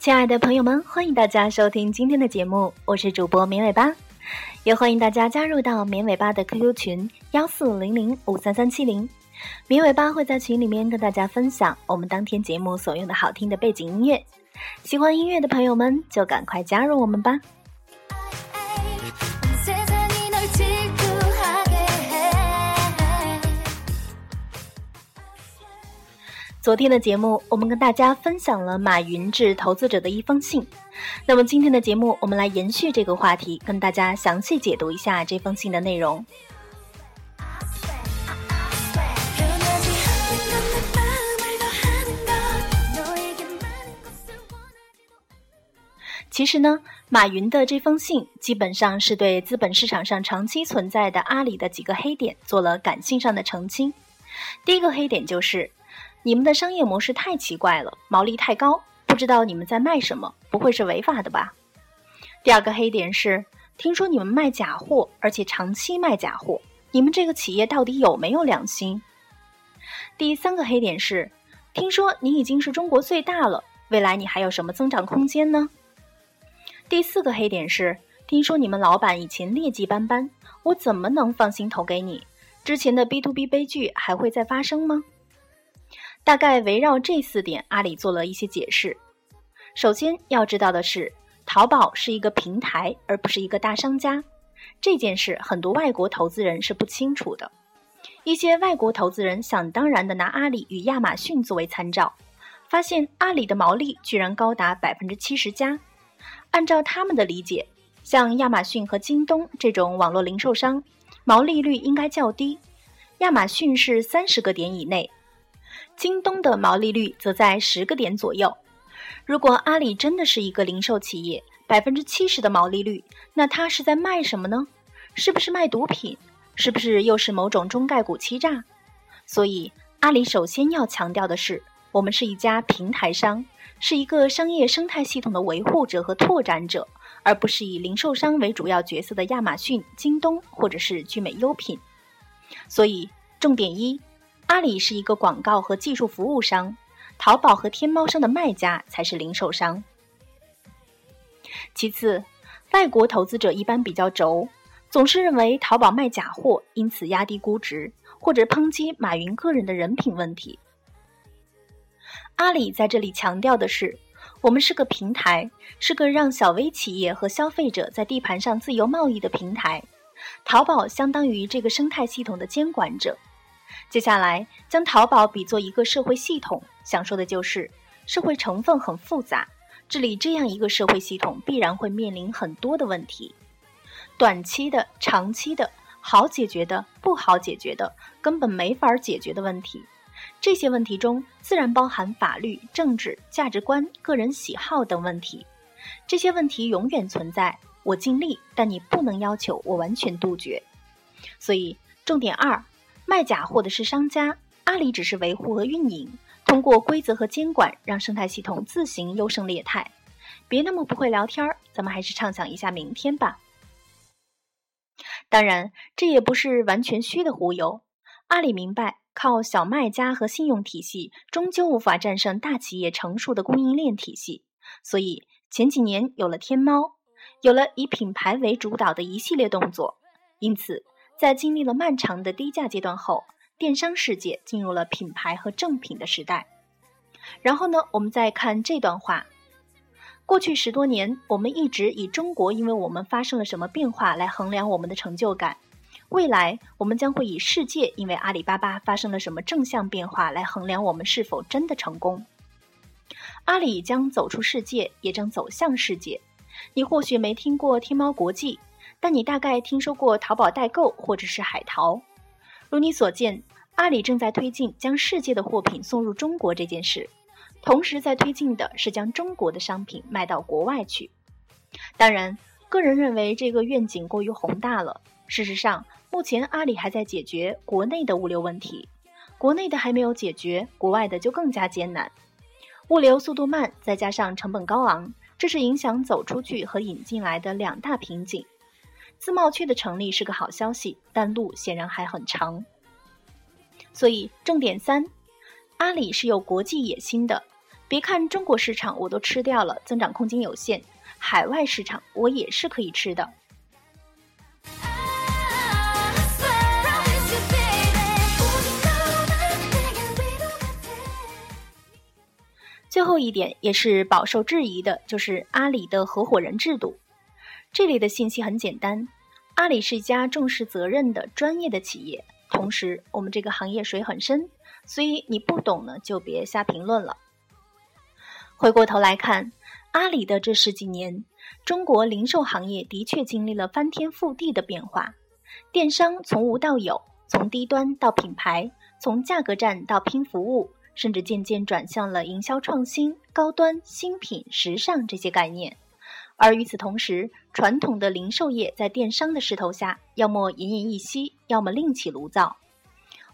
亲爱的朋友们，欢迎大家收听今天的节目，我是主播绵尾巴，也欢迎大家加入到绵尾巴的 QQ 群幺四零零五三三七零，绵尾巴会在群里面跟大家分享我们当天节目所用的好听的背景音乐，喜欢音乐的朋友们就赶快加入我们吧。昨天的节目，我们跟大家分享了马云致投资者的一封信。那么今天的节目，我们来延续这个话题，跟大家详细解读一下这封信的内容。其实呢，马云的这封信基本上是对资本市场上长期存在的阿里的几个黑点做了感性上的澄清。第一个黑点就是。你们的商业模式太奇怪了，毛利太高，不知道你们在卖什么，不会是违法的吧？第二个黑点是，听说你们卖假货，而且长期卖假货，你们这个企业到底有没有良心？第三个黑点是，听说你已经是中国最大了，未来你还有什么增长空间呢？第四个黑点是，听说你们老板以前劣迹斑斑，我怎么能放心投给你？之前的 B to B 悲剧还会再发生吗？大概围绕这四点，阿里做了一些解释。首先要知道的是，淘宝是一个平台，而不是一个大商家。这件事很多外国投资人是不清楚的。一些外国投资人想当然的拿阿里与亚马逊作为参照，发现阿里的毛利居然高达百分之七十加。按照他们的理解，像亚马逊和京东这种网络零售商，毛利率应该较低。亚马逊是三十个点以内。京东的毛利率则在十个点左右。如果阿里真的是一个零售企业，百分之七十的毛利率，那它是在卖什么呢？是不是卖毒品？是不是又是某种中概股欺诈？所以，阿里首先要强调的是，我们是一家平台商，是一个商业生态系统的维护者和拓展者，而不是以零售商为主要角色的亚马逊、京东或者是聚美优品。所以，重点一。阿里是一个广告和技术服务商，淘宝和天猫上的卖家才是零售商。其次，外国投资者一般比较轴，总是认为淘宝卖假货，因此压低估值，或者抨击马云个人的人品问题。阿里在这里强调的是，我们是个平台，是个让小微企业和消费者在地盘上自由贸易的平台。淘宝相当于这个生态系统的监管者。接下来，将淘宝比作一个社会系统，想说的就是社会成分很复杂，治理这样一个社会系统必然会面临很多的问题，短期的、长期的，好解决的、不好解决的，根本没法解决的问题。这些问题中自然包含法律、政治、价值观、个人喜好等问题。这些问题永远存在，我尽力，但你不能要求我完全杜绝。所以，重点二。卖假货的是商家，阿里只是维护和运营，通过规则和监管，让生态系统自行优胜劣汰。别那么不会聊天儿，咱们还是畅想一下明天吧。当然，这也不是完全虚的忽悠。阿里明白，靠小卖家和信用体系，终究无法战胜大企业成熟的供应链体系。所以前几年有了天猫，有了以品牌为主导的一系列动作。因此。在经历了漫长的低价阶段后，电商世界进入了品牌和正品的时代。然后呢，我们再看这段话：过去十多年，我们一直以中国因为我们发生了什么变化来衡量我们的成就感；未来，我们将会以世界因为阿里巴巴发生了什么正向变化来衡量我们是否真的成功。阿里将走出世界，也正走向世界。你或许没听过天猫国际。但你大概听说过淘宝代购或者是海淘，如你所见，阿里正在推进将世界的货品送入中国这件事，同时在推进的是将中国的商品卖到国外去。当然，个人认为这个愿景过于宏大了。事实上，目前阿里还在解决国内的物流问题，国内的还没有解决，国外的就更加艰难。物流速度慢，再加上成本高昂，这是影响走出去和引进来的两大瓶颈。自贸区的成立是个好消息，但路显然还很长。所以，重点三，阿里是有国际野心的，别看中国市场我都吃掉了，增长空间有限，海外市场我也是可以吃的。最后一点也是饱受质疑的，就是阿里的合伙人制度。这里的信息很简单，阿里是一家重视责任的专业的企业。同时，我们这个行业水很深，所以你不懂呢就别瞎评论了。回过头来看，阿里的这十几年，中国零售行业的确经历了翻天覆地的变化。电商从无到有，从低端到品牌，从价格战到拼服务。甚至渐渐转向了营销创新、高端、新品、时尚这些概念，而与此同时，传统的零售业在电商的势头下，要么奄奄一息，要么另起炉灶。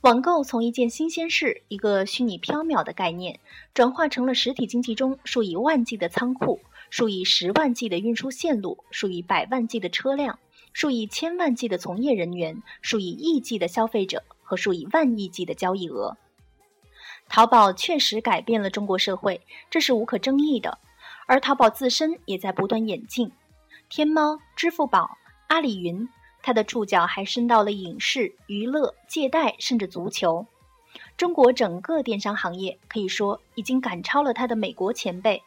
网购从一件新鲜事、一个虚拟缥缈的概念，转化成了实体经济中数以万计的仓库、数以十万计的运输线路、数以百万计的车辆、数以千万计的从业人员、数以亿计的消费者和数以万亿计的交易额。淘宝确实改变了中国社会，这是无可争议的。而淘宝自身也在不断演进。天猫、支付宝、阿里云，它的触角还伸到了影视、娱乐、借贷，甚至足球。中国整个电商行业可以说已经赶超了它的美国前辈，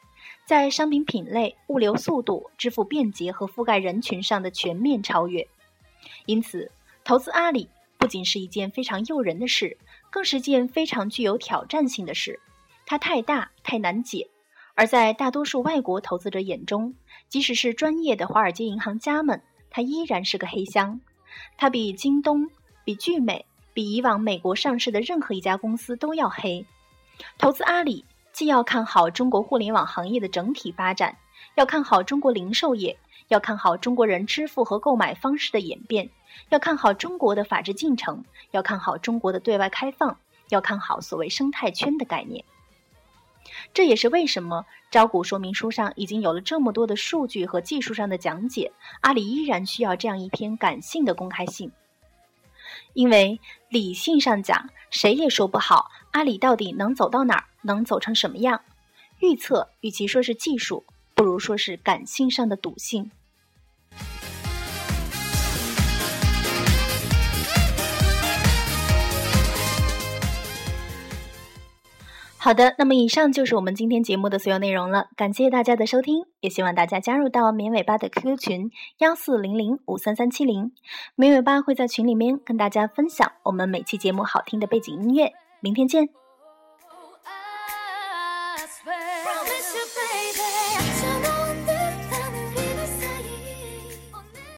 在商品品类、物流速度、支付便捷和覆盖人群上的全面超越。因此，投资阿里不仅是一件非常诱人的事。更是件非常具有挑战性的事，它太大太难解，而在大多数外国投资者眼中，即使是专业的华尔街银行家们，它依然是个黑箱。它比京东、比聚美、比以往美国上市的任何一家公司都要黑。投资阿里，既要看好中国互联网行业的整体发展，要看好中国零售业，要看好中国人支付和购买方式的演变。要看好中国的法治进程，要看好中国的对外开放，要看好所谓生态圈的概念。这也是为什么招股说明书上已经有了这么多的数据和技术上的讲解，阿里依然需要这样一篇感性的公开信。因为理性上讲，谁也说不好阿里到底能走到哪儿，能走成什么样。预测与其说是技术，不如说是感性上的笃信。好的，那么以上就是我们今天节目的所有内容了。感谢大家的收听，也希望大家加入到绵尾巴的 QQ 群幺四零零五三三七零，绵尾巴会在群里面跟大家分享我们每期节目好听的背景音乐。明天见。